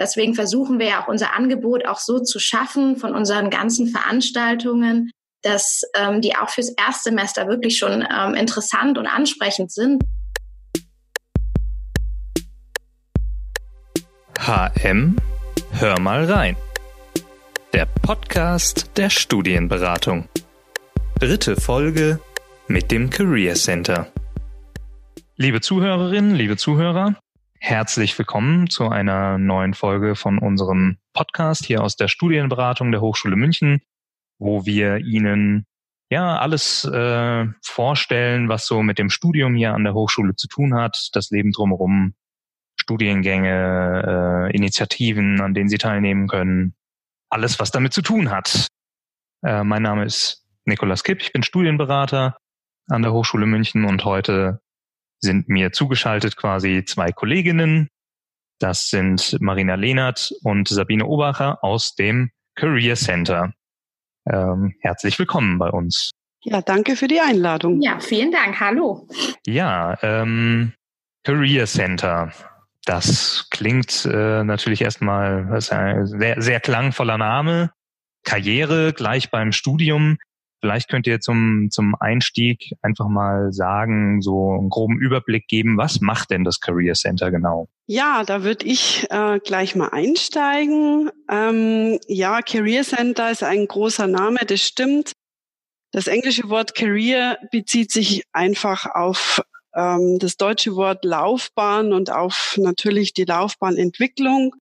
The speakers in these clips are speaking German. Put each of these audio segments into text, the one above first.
Deswegen versuchen wir ja auch unser Angebot auch so zu schaffen von unseren ganzen Veranstaltungen, dass ähm, die auch fürs Erstsemester wirklich schon ähm, interessant und ansprechend sind. HM, hör mal rein. Der Podcast der Studienberatung. Dritte Folge mit dem Career Center. Liebe Zuhörerinnen, liebe Zuhörer, Herzlich willkommen zu einer neuen Folge von unserem Podcast hier aus der Studienberatung der Hochschule München, wo wir Ihnen ja alles äh, vorstellen, was so mit dem Studium hier an der Hochschule zu tun hat, das Leben drumherum, Studiengänge, äh, Initiativen, an denen Sie teilnehmen können, alles, was damit zu tun hat. Äh, mein Name ist Nikolas Kipp, ich bin Studienberater an der Hochschule München und heute sind mir zugeschaltet quasi zwei Kolleginnen. Das sind Marina Lehnert und Sabine Obacher aus dem Career Center. Ähm, herzlich willkommen bei uns. Ja, danke für die Einladung. Ja, vielen Dank. Hallo. Ja, ähm, Career Center. Das klingt äh, natürlich erstmal das ist ein sehr, sehr klangvoller Name. Karriere gleich beim Studium. Vielleicht könnt ihr zum, zum Einstieg einfach mal sagen, so einen groben Überblick geben, was macht denn das Career Center genau? Ja, da würde ich äh, gleich mal einsteigen. Ähm, ja, Career Center ist ein großer Name, das stimmt. Das englische Wort Career bezieht sich einfach auf ähm, das deutsche Wort Laufbahn und auf natürlich die Laufbahnentwicklung.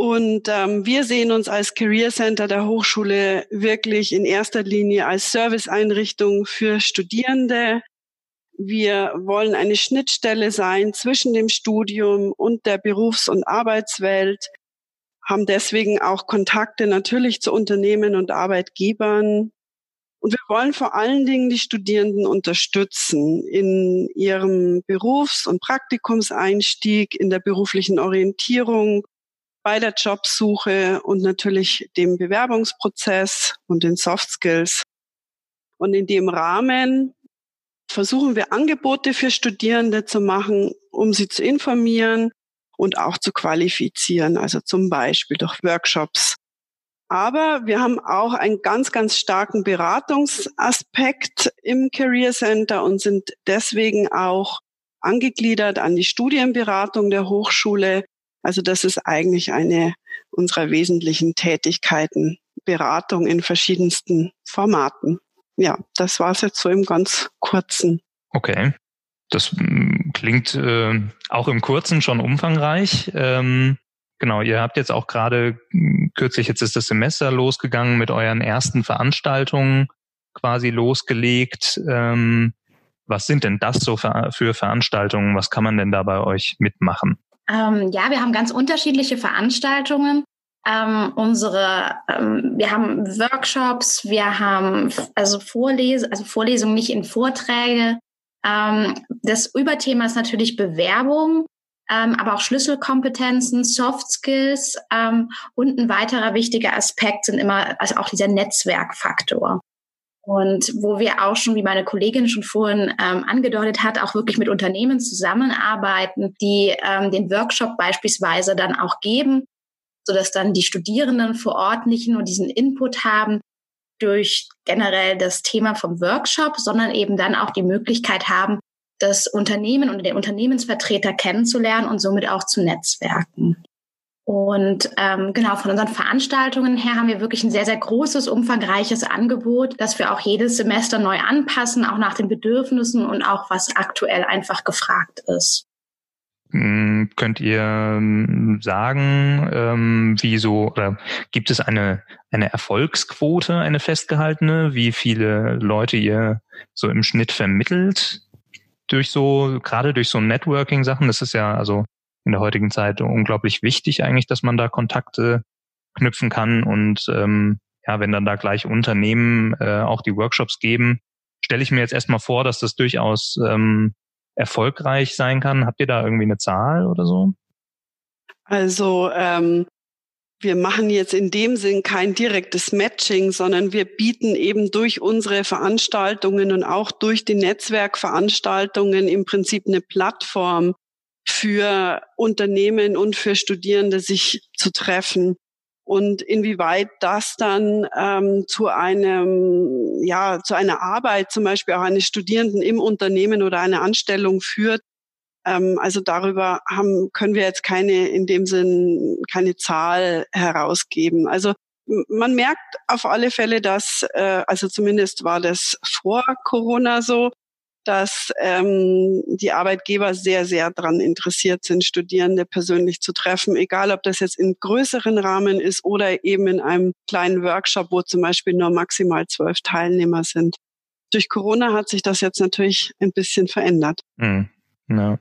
Und ähm, wir sehen uns als Career Center der Hochschule wirklich in erster Linie als Serviceeinrichtung für Studierende. Wir wollen eine Schnittstelle sein zwischen dem Studium und der Berufs- und Arbeitswelt, haben deswegen auch Kontakte natürlich zu Unternehmen und Arbeitgebern. Und wir wollen vor allen Dingen die Studierenden unterstützen in ihrem Berufs- und Praktikumseinstieg, in der beruflichen Orientierung bei der Jobsuche und natürlich dem Bewerbungsprozess und den Soft Skills. Und in dem Rahmen versuchen wir Angebote für Studierende zu machen, um sie zu informieren und auch zu qualifizieren, also zum Beispiel durch Workshops. Aber wir haben auch einen ganz, ganz starken Beratungsaspekt im Career Center und sind deswegen auch angegliedert an die Studienberatung der Hochschule, also das ist eigentlich eine unserer wesentlichen Tätigkeiten, Beratung in verschiedensten Formaten. Ja, das war es jetzt so im ganz kurzen. Okay. Das mm, klingt äh, auch im Kurzen schon umfangreich. Ähm, genau, ihr habt jetzt auch gerade mm, kürzlich, jetzt ist das Semester losgegangen mit euren ersten Veranstaltungen quasi losgelegt. Ähm, was sind denn das so für, für Veranstaltungen? Was kann man denn da bei euch mitmachen? Ähm, ja, wir haben ganz unterschiedliche Veranstaltungen. Ähm, unsere, ähm, wir haben Workshops, wir haben also Vorlese, also Vorlesungen nicht in Vorträge. Ähm, das Überthema ist natürlich Bewerbung, ähm, aber auch Schlüsselkompetenzen, Soft Skills ähm, und ein weiterer wichtiger Aspekt sind immer also auch dieser Netzwerkfaktor. Und wo wir auch schon, wie meine Kollegin schon vorhin ähm, angedeutet hat, auch wirklich mit Unternehmen zusammenarbeiten, die ähm, den Workshop beispielsweise dann auch geben, sodass dann die Studierenden vor Ort nicht nur diesen Input haben durch generell das Thema vom Workshop, sondern eben dann auch die Möglichkeit haben, das Unternehmen und den Unternehmensvertreter kennenzulernen und somit auch zu netzwerken. Und ähm, genau, von unseren Veranstaltungen her haben wir wirklich ein sehr, sehr großes, umfangreiches Angebot, das wir auch jedes Semester neu anpassen, auch nach den Bedürfnissen und auch was aktuell einfach gefragt ist. Hm, könnt ihr ähm, sagen, ähm, wie so, oder gibt es eine, eine Erfolgsquote, eine festgehaltene, wie viele Leute ihr so im Schnitt vermittelt? Durch so, gerade durch so Networking-Sachen, das ist ja, also in der heutigen Zeit unglaublich wichtig eigentlich, dass man da Kontakte knüpfen kann und ähm, ja, wenn dann da gleich Unternehmen äh, auch die Workshops geben, stelle ich mir jetzt erstmal vor, dass das durchaus ähm, erfolgreich sein kann. Habt ihr da irgendwie eine Zahl oder so? Also ähm, wir machen jetzt in dem Sinn kein direktes Matching, sondern wir bieten eben durch unsere Veranstaltungen und auch durch die Netzwerkveranstaltungen im Prinzip eine Plattform für Unternehmen und für Studierende sich zu treffen und inwieweit das dann ähm, zu einem ja zu einer Arbeit zum Beispiel auch eines Studierenden im Unternehmen oder einer Anstellung führt. Ähm, also darüber haben können wir jetzt keine in dem Sinn keine Zahl herausgeben. Also man merkt auf alle Fälle, dass äh, also zumindest war das vor Corona so, dass ähm, die Arbeitgeber sehr, sehr daran interessiert sind, Studierende persönlich zu treffen, egal ob das jetzt in größeren Rahmen ist oder eben in einem kleinen Workshop, wo zum Beispiel nur maximal zwölf Teilnehmer sind. Durch Corona hat sich das jetzt natürlich ein bisschen verändert. Mhm. Ja.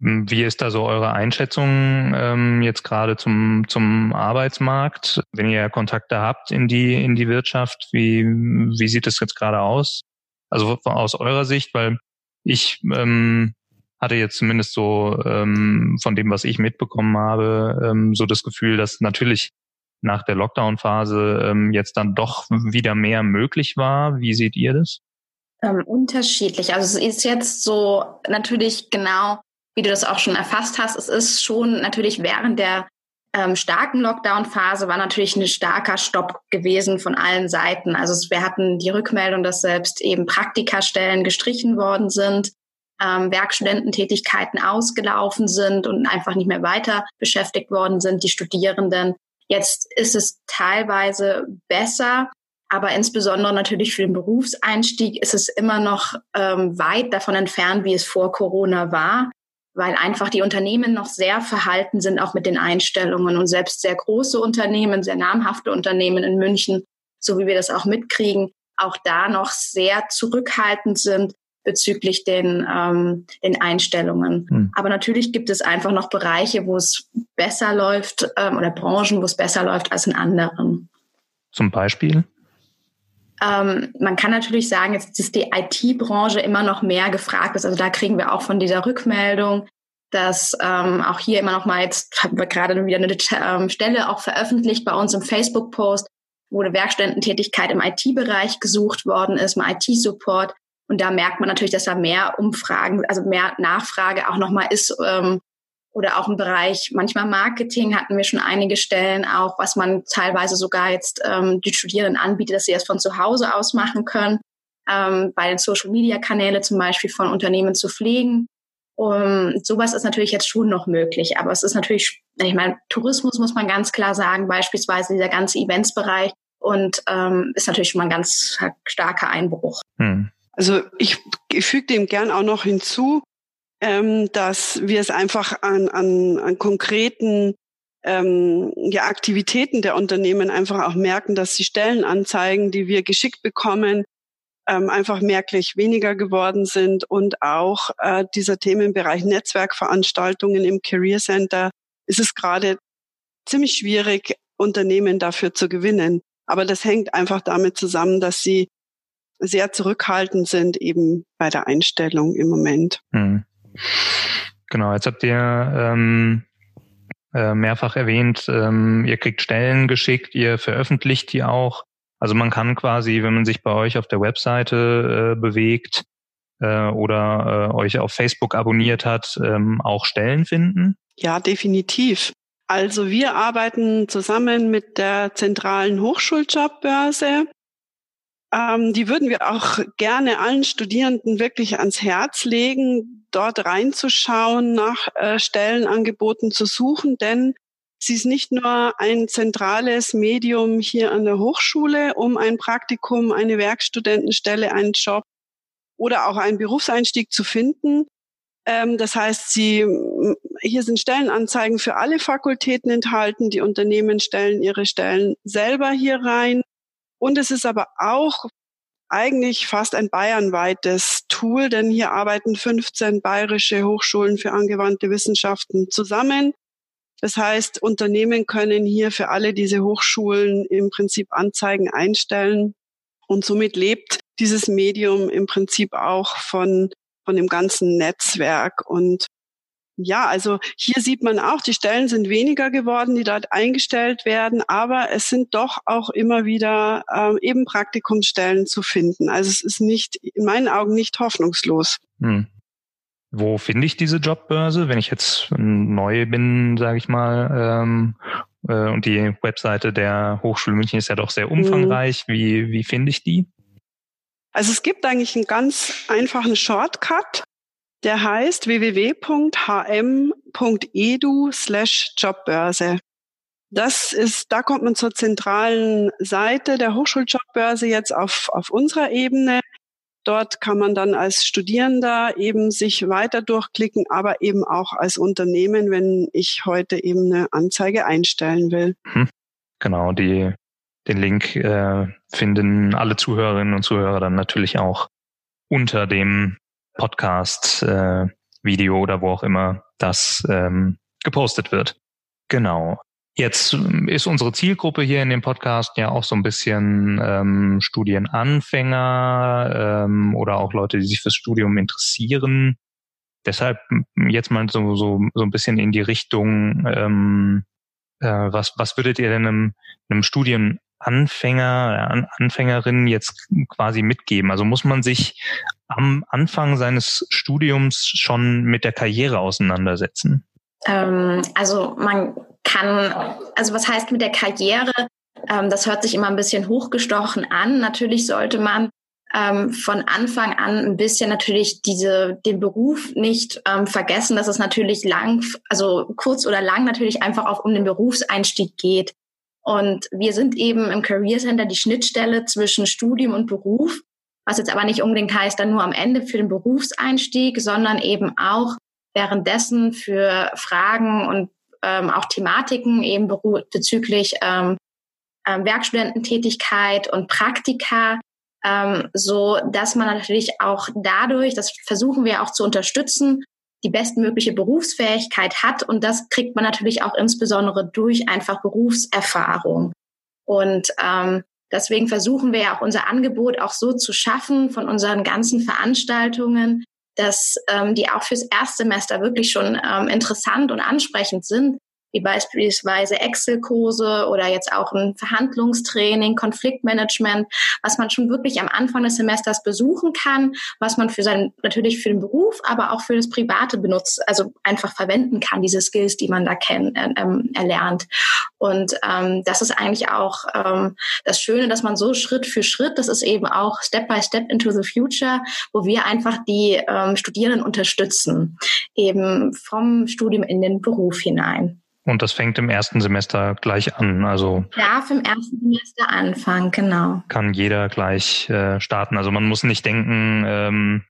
Wie ist da so eure Einschätzung ähm, jetzt gerade zum, zum Arbeitsmarkt? Wenn ihr Kontakte habt in die, in die Wirtschaft, wie, wie sieht es jetzt gerade aus? Also aus eurer Sicht, weil ich ähm, hatte jetzt zumindest so ähm, von dem, was ich mitbekommen habe, ähm, so das Gefühl, dass natürlich nach der Lockdown-Phase ähm, jetzt dann doch wieder mehr möglich war. Wie seht ihr das? Ähm, unterschiedlich. Also es ist jetzt so natürlich genau, wie du das auch schon erfasst hast. Es ist schon natürlich während der ähm, starken Lockdown-Phase war natürlich ein starker Stopp gewesen von allen Seiten. Also wir hatten die Rückmeldung, dass selbst eben Praktikastellen gestrichen worden sind, ähm, Werkstudententätigkeiten ausgelaufen sind und einfach nicht mehr weiter beschäftigt worden sind, die Studierenden. Jetzt ist es teilweise besser, aber insbesondere natürlich für den Berufseinstieg ist es immer noch ähm, weit davon entfernt, wie es vor Corona war weil einfach die Unternehmen noch sehr verhalten sind, auch mit den Einstellungen. Und selbst sehr große Unternehmen, sehr namhafte Unternehmen in München, so wie wir das auch mitkriegen, auch da noch sehr zurückhaltend sind bezüglich den, ähm, den Einstellungen. Hm. Aber natürlich gibt es einfach noch Bereiche, wo es besser läuft ähm, oder Branchen, wo es besser läuft als in anderen. Zum Beispiel? Ähm, man kann natürlich sagen, jetzt ist die IT-Branche immer noch mehr gefragt ist. Also da kriegen wir auch von dieser Rückmeldung, dass ähm, auch hier immer noch mal jetzt haben wir gerade wieder eine ähm, Stelle auch veröffentlicht bei uns im Facebook-Post, wo eine Werkstudententätigkeit im IT-Bereich gesucht worden ist, im IT-Support. Und da merkt man natürlich, dass da mehr Umfragen, also mehr Nachfrage auch nochmal ist, ähm, oder auch im Bereich manchmal Marketing hatten wir schon einige Stellen auch, was man teilweise sogar jetzt ähm, die Studierenden anbietet, dass sie das von zu Hause aus machen können, ähm, bei den Social-Media-Kanäle zum Beispiel von Unternehmen zu pflegen. Um, sowas ist natürlich jetzt schon noch möglich, aber es ist natürlich, ich meine, Tourismus muss man ganz klar sagen, beispielsweise dieser ganze Eventsbereich und ähm, ist natürlich schon mal ein ganz starker Einbruch. Hm. Also ich, ich füge dem gern auch noch hinzu, ähm, dass wir es einfach an, an, an konkreten ähm, ja, Aktivitäten der Unternehmen einfach auch merken, dass die Stellenanzeigen, die wir geschickt bekommen, ähm, einfach merklich weniger geworden sind und auch äh, dieser Themenbereich Netzwerkveranstaltungen im Career Center ist es gerade ziemlich schwierig, Unternehmen dafür zu gewinnen. Aber das hängt einfach damit zusammen, dass sie sehr zurückhaltend sind eben bei der Einstellung im Moment. Hm. Genau, jetzt habt ihr ähm, äh, mehrfach erwähnt, ähm, ihr kriegt Stellen geschickt, ihr veröffentlicht die auch. Also man kann quasi, wenn man sich bei euch auf der Webseite äh, bewegt äh, oder äh, euch auf Facebook abonniert hat, ähm, auch Stellen finden? Ja, definitiv. Also wir arbeiten zusammen mit der zentralen Hochschuljobbbörse ähm, die würden wir auch gerne allen Studierenden wirklich ans Herz legen, dort reinzuschauen, nach äh, Stellenangeboten zu suchen, denn sie ist nicht nur ein zentrales Medium hier an der Hochschule, um ein Praktikum, eine Werkstudentenstelle, einen Job oder auch einen Berufseinstieg zu finden. Ähm, das heißt, sie, hier sind Stellenanzeigen für alle Fakultäten enthalten. Die Unternehmen stellen ihre Stellen selber hier rein. Und es ist aber auch eigentlich fast ein bayernweites Tool, denn hier arbeiten 15 bayerische Hochschulen für angewandte Wissenschaften zusammen. Das heißt, Unternehmen können hier für alle diese Hochschulen im Prinzip Anzeigen einstellen und somit lebt dieses Medium im Prinzip auch von, von dem ganzen Netzwerk und ja, also hier sieht man auch, die Stellen sind weniger geworden, die dort eingestellt werden, aber es sind doch auch immer wieder ähm, eben Praktikumsstellen zu finden. Also es ist nicht, in meinen Augen nicht hoffnungslos. Hm. Wo finde ich diese Jobbörse, wenn ich jetzt neu bin, sage ich mal, ähm, äh, und die Webseite der Hochschule München ist ja doch sehr umfangreich. Mhm. Wie, wie finde ich die? Also es gibt eigentlich einen ganz einfachen Shortcut, der heißt www.hm.edu slash Jobbörse. Das ist, da kommt man zur zentralen Seite der Hochschuljobbbörse jetzt auf, auf unserer Ebene. Dort kann man dann als Studierender eben sich weiter durchklicken, aber eben auch als Unternehmen, wenn ich heute eben eine Anzeige einstellen will. Hm. Genau, die, den Link äh, finden alle Zuhörerinnen und Zuhörer dann natürlich auch unter dem Podcast, äh, Video oder wo auch immer das ähm, gepostet wird. Genau. Jetzt ist unsere Zielgruppe hier in dem Podcast ja auch so ein bisschen ähm, Studienanfänger ähm, oder auch Leute, die sich fürs Studium interessieren. Deshalb jetzt mal so, so, so ein bisschen in die Richtung, ähm, äh, was, was würdet ihr denn einem, einem Studienanfänger, An Anfängerin jetzt quasi mitgeben? Also muss man sich am Anfang seines Studiums schon mit der Karriere auseinandersetzen? Ähm, also man kann, also was heißt mit der Karriere? Ähm, das hört sich immer ein bisschen hochgestochen an. Natürlich sollte man ähm, von Anfang an ein bisschen natürlich diese, den Beruf nicht ähm, vergessen, dass es natürlich lang, also kurz oder lang natürlich einfach auch um den Berufseinstieg geht. Und wir sind eben im Career Center die Schnittstelle zwischen Studium und Beruf, was jetzt aber nicht unbedingt heißt, dann nur am Ende für den Berufseinstieg, sondern eben auch währenddessen für Fragen und ähm, auch Thematiken eben bezüglich ähm, ähm, Werkstudententätigkeit und Praktika, ähm, so dass man natürlich auch dadurch, das versuchen wir auch zu unterstützen, die bestmögliche Berufsfähigkeit hat und das kriegt man natürlich auch insbesondere durch einfach Berufserfahrung. Und ähm, deswegen versuchen wir ja auch unser Angebot auch so zu schaffen von unseren ganzen Veranstaltungen, dass ähm, die auch fürs Erstsemester wirklich schon ähm, interessant und ansprechend sind, wie beispielsweise Excel-Kurse oder jetzt auch ein Verhandlungstraining, Konfliktmanagement, was man schon wirklich am Anfang des Semesters besuchen kann, was man für seinen, natürlich für den Beruf, aber auch für das Private benutzt, also einfach verwenden kann, diese Skills, die man da kennt, äh, ähm, erlernt. Und ähm, das ist eigentlich auch ähm, das Schöne, dass man so Schritt für Schritt, das ist eben auch Step by Step into the Future, wo wir einfach die ähm, Studierenden unterstützen, eben vom Studium in den Beruf hinein. Und das fängt im ersten Semester gleich an. Also darf im ersten Semester anfangen, genau. Kann jeder gleich äh, starten. Also man muss nicht denken, ähm,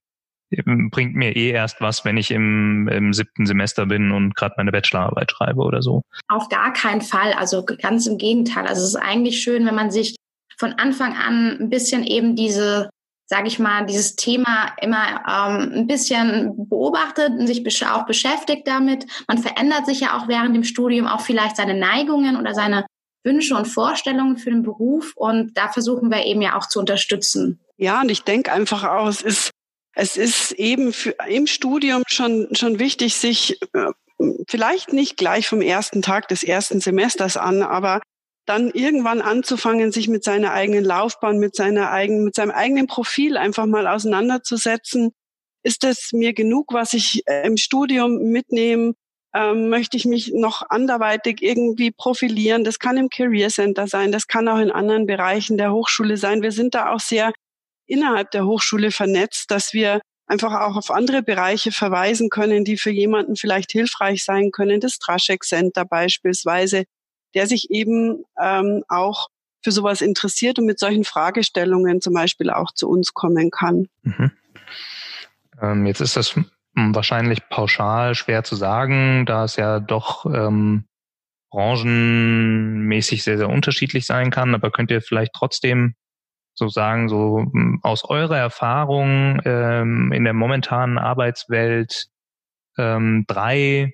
bringt mir eh erst was, wenn ich im, im siebten Semester bin und gerade meine Bachelorarbeit schreibe oder so. Auf gar keinen Fall. Also ganz im Gegenteil. Also es ist eigentlich schön, wenn man sich von Anfang an ein bisschen eben diese sage ich mal, dieses Thema immer ähm, ein bisschen beobachtet und sich auch beschäftigt damit. Man verändert sich ja auch während dem Studium auch vielleicht seine Neigungen oder seine Wünsche und Vorstellungen für den Beruf und da versuchen wir eben ja auch zu unterstützen. Ja, und ich denke einfach auch, es ist, es ist eben für, im Studium schon, schon wichtig, sich äh, vielleicht nicht gleich vom ersten Tag des ersten Semesters an, aber dann irgendwann anzufangen, sich mit seiner eigenen Laufbahn, mit seiner eigenen, mit seinem eigenen Profil einfach mal auseinanderzusetzen. Ist es mir genug, was ich äh, im Studium mitnehme? Ähm, möchte ich mich noch anderweitig irgendwie profilieren? Das kann im Career Center sein, das kann auch in anderen Bereichen der Hochschule sein. Wir sind da auch sehr innerhalb der Hochschule vernetzt, dass wir einfach auch auf andere Bereiche verweisen können, die für jemanden vielleicht hilfreich sein können. Das Traschek Center beispielsweise, der sich eben ähm, auch für sowas interessiert und mit solchen Fragestellungen zum Beispiel auch zu uns kommen kann. Mhm. Ähm, jetzt ist das wahrscheinlich pauschal schwer zu sagen, da es ja doch ähm, branchenmäßig sehr, sehr unterschiedlich sein kann. Aber könnt ihr vielleicht trotzdem so sagen, so aus eurer Erfahrung ähm, in der momentanen Arbeitswelt ähm, drei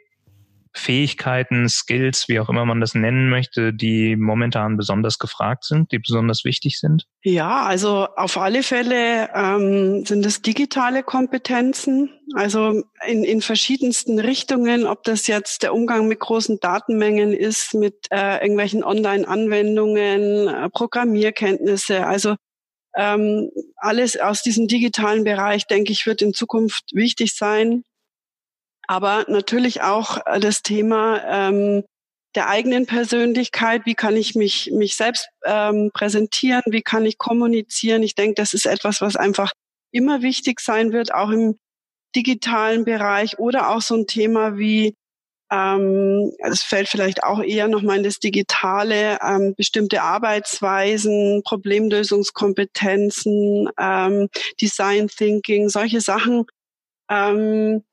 Fähigkeiten, Skills, wie auch immer man das nennen möchte, die momentan besonders gefragt sind, die besonders wichtig sind? Ja, also auf alle Fälle ähm, sind es digitale Kompetenzen, also in, in verschiedensten Richtungen, ob das jetzt der Umgang mit großen Datenmengen ist, mit äh, irgendwelchen Online-Anwendungen, äh, Programmierkenntnisse, also ähm, alles aus diesem digitalen Bereich, denke ich, wird in Zukunft wichtig sein. Aber natürlich auch äh, das Thema ähm, der eigenen Persönlichkeit. Wie kann ich mich, mich selbst ähm, präsentieren? Wie kann ich kommunizieren? Ich denke, das ist etwas, was einfach immer wichtig sein wird, auch im digitalen Bereich oder auch so ein Thema wie ähm, das fällt vielleicht auch eher nochmal in das Digitale, ähm, bestimmte Arbeitsweisen, Problemlösungskompetenzen, ähm, Design Thinking, solche Sachen, ähm,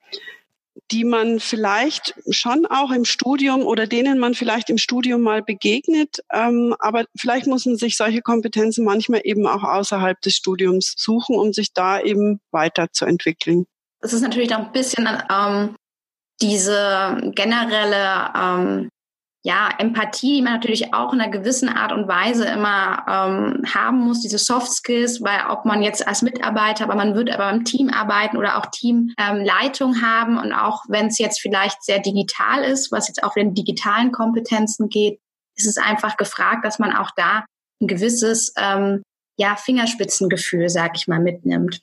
die man vielleicht schon auch im Studium oder denen man vielleicht im Studium mal begegnet, ähm, aber vielleicht muss man sich solche Kompetenzen manchmal eben auch außerhalb des Studiums suchen, um sich da eben weiterzuentwickeln. Das ist natürlich auch ein bisschen ähm, diese generelle ähm, ja, Empathie, die man natürlich auch in einer gewissen Art und Weise immer ähm, haben muss, diese Soft Skills, weil ob man jetzt als Mitarbeiter, aber man wird aber im Team arbeiten oder auch Teamleitung ähm, haben und auch wenn es jetzt vielleicht sehr digital ist, was jetzt auch den digitalen Kompetenzen geht, ist es einfach gefragt, dass man auch da ein gewisses ähm, ja, Fingerspitzengefühl, sag ich mal, mitnimmt.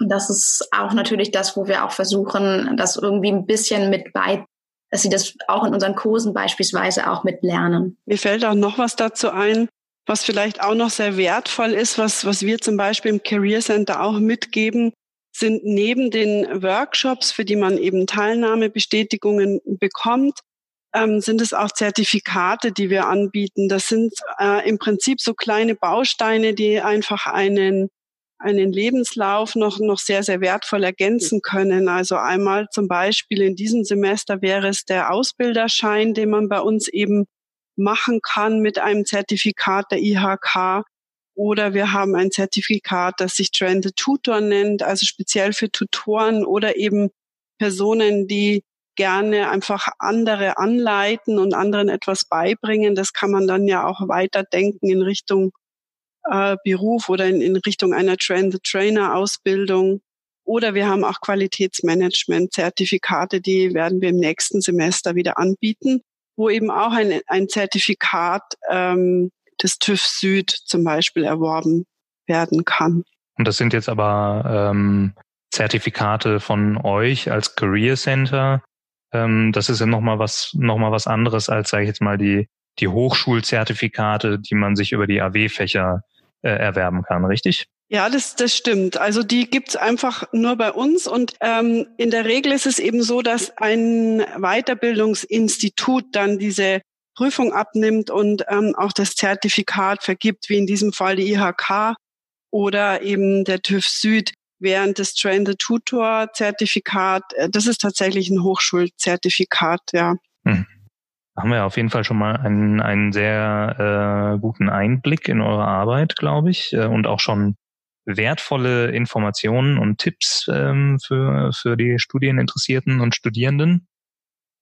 Und das ist auch natürlich das, wo wir auch versuchen, das irgendwie ein bisschen mit bei, dass sie das auch in unseren Kursen beispielsweise auch mitlernen. Mir fällt auch noch was dazu ein, was vielleicht auch noch sehr wertvoll ist, was, was wir zum Beispiel im Career Center auch mitgeben, sind neben den Workshops, für die man eben Teilnahmebestätigungen bekommt, ähm, sind es auch Zertifikate, die wir anbieten. Das sind äh, im Prinzip so kleine Bausteine, die einfach einen einen Lebenslauf noch, noch sehr, sehr wertvoll ergänzen können. Also einmal zum Beispiel in diesem Semester wäre es der Ausbilderschein, den man bei uns eben machen kann mit einem Zertifikat der IHK. Oder wir haben ein Zertifikat, das sich Trained Tutor nennt, also speziell für Tutoren oder eben Personen, die gerne einfach andere anleiten und anderen etwas beibringen. Das kann man dann ja auch weiterdenken in Richtung äh, Beruf oder in, in Richtung einer Train-the-Trainer-Ausbildung. Oder wir haben auch Qualitätsmanagement-Zertifikate, die werden wir im nächsten Semester wieder anbieten, wo eben auch ein, ein Zertifikat ähm, des TÜV Süd zum Beispiel erworben werden kann. Und das sind jetzt aber ähm, Zertifikate von euch als Career Center. Ähm, das ist ja nochmal was, noch was anderes als, sage ich jetzt mal, die, die Hochschulzertifikate, die man sich über die AW-Fächer äh, erwerben kann, richtig? Ja, das, das stimmt. Also die gibt's einfach nur bei uns und ähm, in der Regel ist es eben so, dass ein Weiterbildungsinstitut dann diese Prüfung abnimmt und ähm, auch das Zertifikat vergibt, wie in diesem Fall die IHK oder eben der TÜV Süd, während das Train the Tutor Zertifikat, äh, das ist tatsächlich ein Hochschulzertifikat, ja. Hm haben wir auf jeden Fall schon mal einen, einen sehr äh, guten Einblick in eure Arbeit, glaube ich, äh, und auch schon wertvolle Informationen und Tipps ähm, für, für die Studieninteressierten und Studierenden.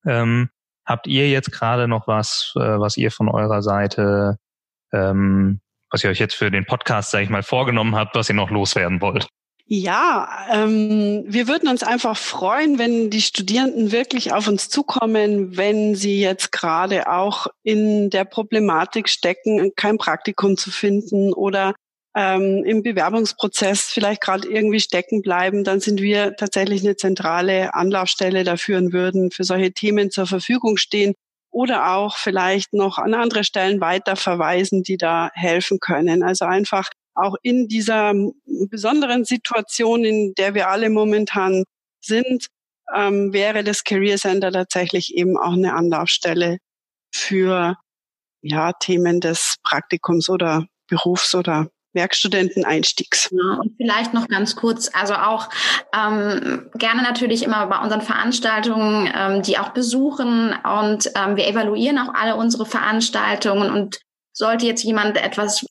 Ähm, habt ihr jetzt gerade noch was, äh, was ihr von eurer Seite, ähm, was ihr euch jetzt für den Podcast, sage ich mal, vorgenommen habt, was ihr noch loswerden wollt? Ja, ähm, wir würden uns einfach freuen, wenn die Studierenden wirklich auf uns zukommen, wenn sie jetzt gerade auch in der Problematik stecken, kein Praktikum zu finden oder ähm, im Bewerbungsprozess vielleicht gerade irgendwie stecken bleiben, dann sind wir tatsächlich eine zentrale Anlaufstelle dafür und würden für solche Themen zur Verfügung stehen oder auch vielleicht noch an andere Stellen weiter verweisen, die da helfen können. Also einfach auch in dieser besonderen Situation, in der wir alle momentan sind, ähm, wäre das Career Center tatsächlich eben auch eine Anlaufstelle für ja, Themen des Praktikums oder Berufs- oder Werkstudenteneinstiegs. Ja, und vielleicht noch ganz kurz, also auch ähm, gerne natürlich immer bei unseren Veranstaltungen, ähm, die auch besuchen und ähm, wir evaluieren auch alle unsere Veranstaltungen und sollte jetzt jemand etwas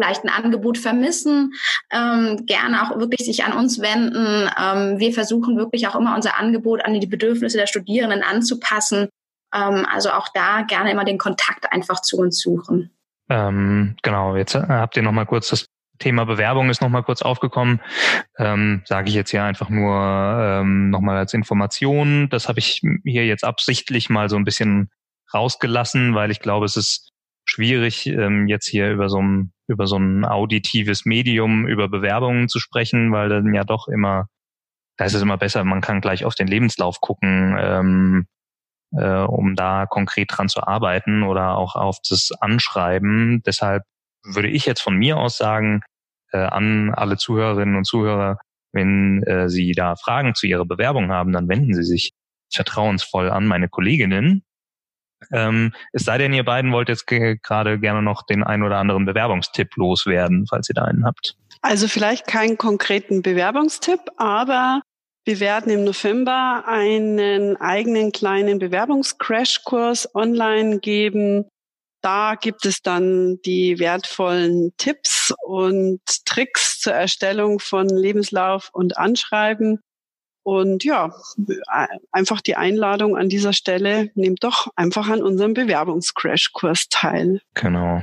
vielleicht ein Angebot vermissen, ähm, gerne auch wirklich sich an uns wenden. Ähm, wir versuchen wirklich auch immer unser Angebot an die Bedürfnisse der Studierenden anzupassen. Ähm, also auch da gerne immer den Kontakt einfach zu uns suchen. Ähm, genau, jetzt äh, habt ihr noch mal kurz das Thema Bewerbung ist noch mal kurz aufgekommen. Ähm, Sage ich jetzt ja einfach nur ähm, noch mal als Information. Das habe ich hier jetzt absichtlich mal so ein bisschen rausgelassen, weil ich glaube, es ist schwierig, ähm, jetzt hier über so ein über so ein auditives Medium über Bewerbungen zu sprechen, weil dann ja doch immer da ist es immer besser, man kann gleich auf den Lebenslauf gucken, ähm, äh, um da konkret dran zu arbeiten oder auch auf das Anschreiben. Deshalb würde ich jetzt von mir aus sagen, äh, an alle Zuhörerinnen und Zuhörer, wenn äh, Sie da Fragen zu Ihrer Bewerbung haben, dann wenden Sie sich vertrauensvoll an meine Kolleginnen. Ähm, es sei denn, ihr beiden wollt jetzt gerade gerne noch den ein oder anderen Bewerbungstipp loswerden, falls ihr da einen habt. Also vielleicht keinen konkreten Bewerbungstipp, aber wir werden im November einen eigenen kleinen Bewerbungscrashkurs online geben. Da gibt es dann die wertvollen Tipps und Tricks zur Erstellung von Lebenslauf und Anschreiben. Und ja, einfach die Einladung an dieser Stelle, nehmt doch einfach an unserem Bewerbungscrashkurs teil. Genau.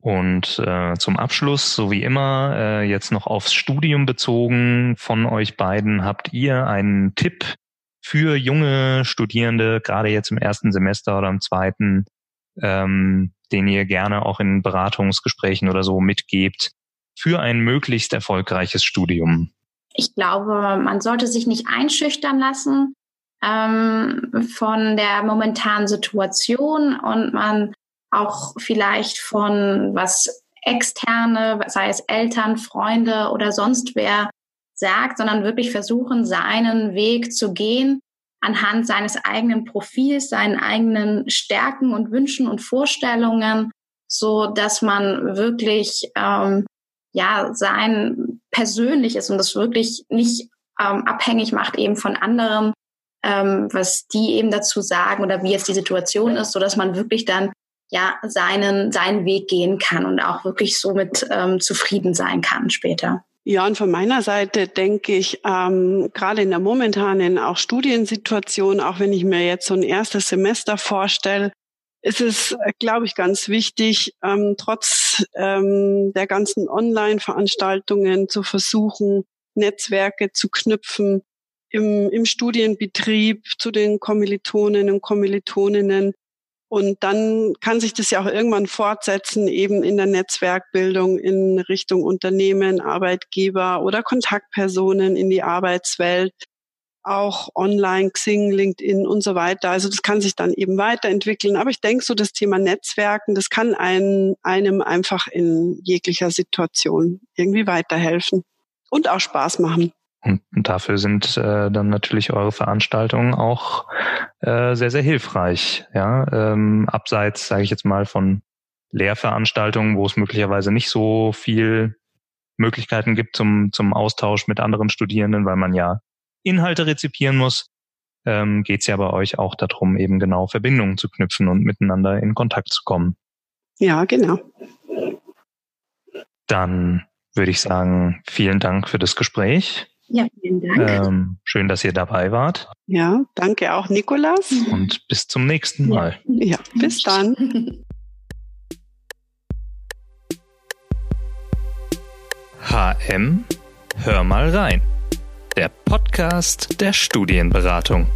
Und äh, zum Abschluss, so wie immer, äh, jetzt noch aufs Studium bezogen von euch beiden, habt ihr einen Tipp für junge Studierende, gerade jetzt im ersten Semester oder im zweiten, ähm, den ihr gerne auch in Beratungsgesprächen oder so mitgebt für ein möglichst erfolgreiches Studium? Ich glaube, man sollte sich nicht einschüchtern lassen ähm, von der momentanen Situation und man auch vielleicht von was externe, sei es Eltern, Freunde oder sonst wer sagt, sondern wirklich versuchen, seinen Weg zu gehen anhand seines eigenen Profils, seinen eigenen Stärken und Wünschen und Vorstellungen, so dass man wirklich ähm, ja sein persönliches und das wirklich nicht ähm, abhängig macht eben von anderen, ähm, was die eben dazu sagen oder wie jetzt die Situation ist, so dass man wirklich dann ja seinen, seinen Weg gehen kann und auch wirklich somit ähm, zufrieden sein kann später. Ja, und von meiner Seite denke ich, ähm, gerade in der momentanen auch Studiensituation, auch wenn ich mir jetzt so ein erstes Semester vorstelle, ist es, glaube ich, ganz wichtig, ähm, trotz ähm, der ganzen Online-Veranstaltungen zu versuchen, Netzwerke zu knüpfen im, im Studienbetrieb zu den Kommilitonen und Kommilitoninnen, und dann kann sich das ja auch irgendwann fortsetzen, eben in der Netzwerkbildung in Richtung Unternehmen, Arbeitgeber oder Kontaktpersonen in die Arbeitswelt, auch online, Xing, LinkedIn und so weiter. Also das kann sich dann eben weiterentwickeln. Aber ich denke, so das Thema Netzwerken, das kann einem, einem einfach in jeglicher Situation irgendwie weiterhelfen und auch Spaß machen. Und dafür sind äh, dann natürlich eure Veranstaltungen auch äh, sehr, sehr hilfreich. Ja, ähm, abseits, sage ich jetzt mal, von Lehrveranstaltungen, wo es möglicherweise nicht so viel Möglichkeiten gibt zum, zum Austausch mit anderen Studierenden, weil man ja Inhalte rezipieren muss, ähm, geht es ja bei euch auch darum, eben genau Verbindungen zu knüpfen und miteinander in Kontakt zu kommen. Ja, genau. Dann würde ich sagen, vielen Dank für das Gespräch. Ja, vielen Dank. Ähm, schön, dass ihr dabei wart. Ja, danke auch, Nikolas. Und bis zum nächsten Mal. Ja, ja bis dann. HM, hör mal rein. Der Podcast der Studienberatung.